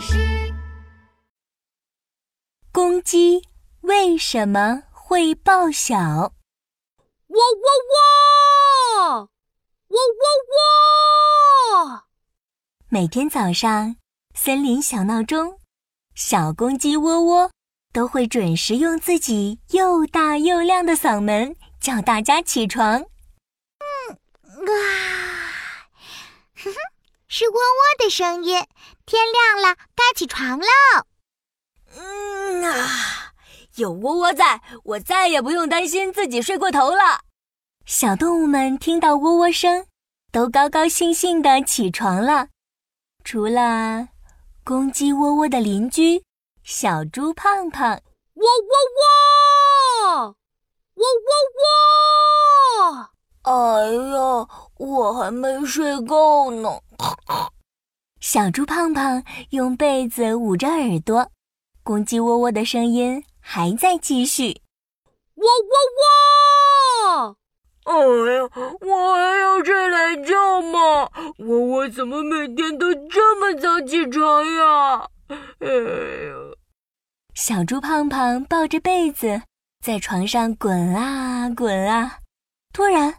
师。公鸡为什么会报晓？喔喔喔，喔喔喔。每天早上，森林小闹钟，小公鸡喔喔都会准时用自己又大又亮的嗓门叫大家起床。嗯啊，是喔喔的声音。天亮了，该起床喽。嗯啊，有喔喔在，我再也不用担心自己睡过头了。小动物们听到喔喔声，都高高兴兴地起床了。除了公鸡喔喔的邻居小猪胖胖，喔喔喔，喔喔喔。哎呀，我还没睡够呢。小猪胖胖用被子捂着耳朵，公鸡喔喔的声音还在继续。喔喔喔！哎呀，我还要睡懒觉吗？喔喔怎么每天都这么早起床呀？哎呀！小猪胖胖抱着被子在床上滚啊滚啊，突然，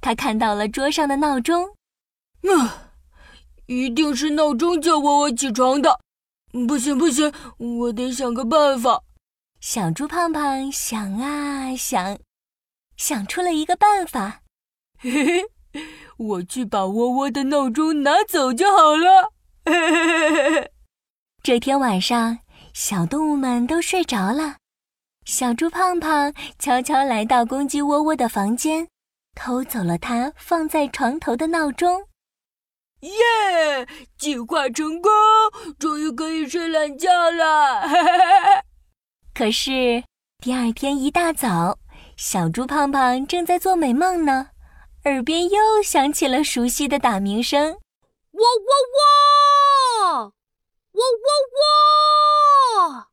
他看到了桌上的闹钟。啊！一定是闹钟叫我我起床的，不行不行，我得想个办法。小猪胖胖想啊想，想出了一个办法。嘿嘿，我去把窝窝的闹钟拿走就好了。嘿嘿嘿嘿。这天晚上，小动物们都睡着了，小猪胖胖悄悄来到公鸡窝窝的房间，偷走了它放在床头的闹钟。耶！计划成功，终于可以睡懒觉了。可是第二天一大早，小猪胖胖正在做美梦呢，耳边又响起了熟悉的打鸣声：喔喔喔，喔喔喔！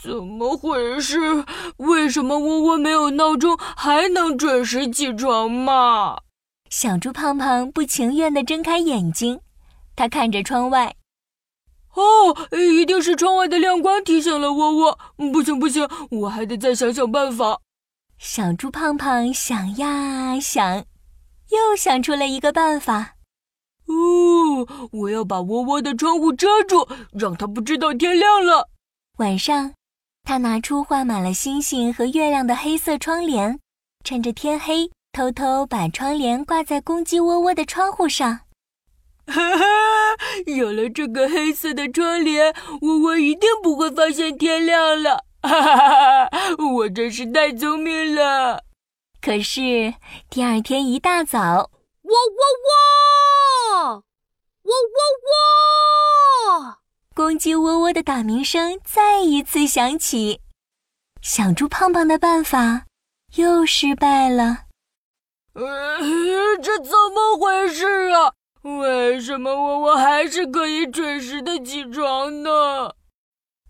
怎么回事？为什么喔喔没有闹钟还能准时起床嘛？小猪胖胖不情愿地睁开眼睛，他看着窗外。哦，一定是窗外的亮光提醒了窝窝。不行不行，我还得再想想办法。小猪胖胖想呀想，又想出了一个办法。哦，我要把窝窝的窗户遮住，让它不知道天亮了。晚上，他拿出画满了星星和月亮的黑色窗帘，趁着天黑。偷偷把窗帘挂在公鸡窝窝的窗户上，哈哈！有了这个黑色的窗帘，窝窝一定不会发现天亮了。哈哈哈哈！我真是太聪明了。可是第二天一大早，喔喔喔，喔喔喔，公鸡窝窝的打鸣声再一次响起，小猪胖胖的办法又失败了。呃，这怎么回事啊？为什么我我还是可以准时的起床呢？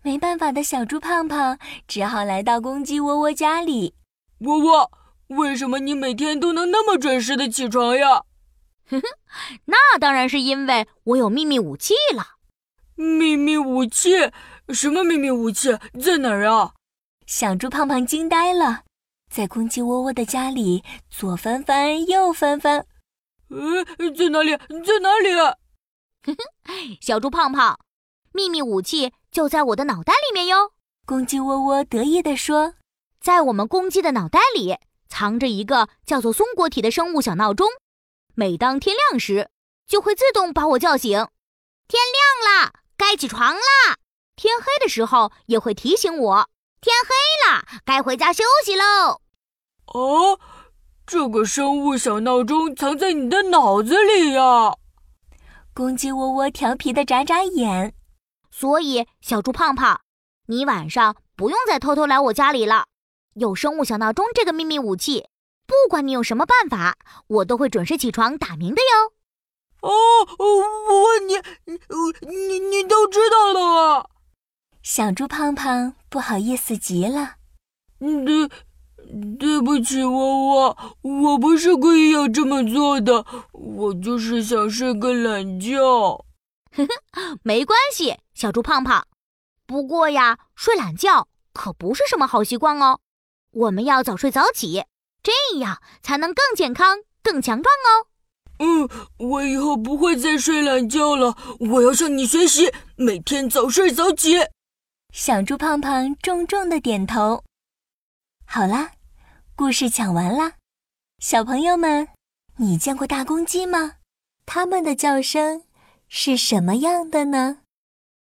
没办法的小猪胖胖只好来到公鸡窝窝家里。窝窝，为什么你每天都能那么准时的起床呀？哼哼，那当然是因为我有秘密武器了。秘密武器？什么秘密武器？在哪儿啊？小猪胖胖惊呆了。在公鸡窝窝的家里左翻翻右翻翻，呃，在哪里？在哪里？哼哼，小猪胖胖，秘密武器就在我的脑袋里面哟！公鸡窝窝得意地说：“在我们公鸡的脑袋里藏着一个叫做松果体的生物小闹钟，每当天亮时，就会自动把我叫醒。天亮了，该起床啦！天黑的时候也会提醒我。”天黑了，该回家休息喽。哦，这个生物小闹钟藏在你的脑子里呀！公鸡窝窝调皮的眨眨眼。所以，小猪胖胖，你晚上不用再偷偷来我家里了。有生物小闹钟这个秘密武器，不管你用什么办法，我都会准时起床打鸣的哟。哦，我问你，你你都知道了啊？小猪胖胖不好意思极了，对，对不起，窝窝，我不是故意要这么做的，我就是想睡个懒觉。呵呵，没关系，小猪胖胖。不过呀，睡懒觉可不是什么好习惯哦。我们要早睡早起，这样才能更健康、更强壮哦。嗯，我以后不会再睡懒觉了。我要向你学习，每天早睡早起。小猪胖胖重重的点头。好啦，故事讲完啦。小朋友们，你见过大公鸡吗？它们的叫声是什么样的呢？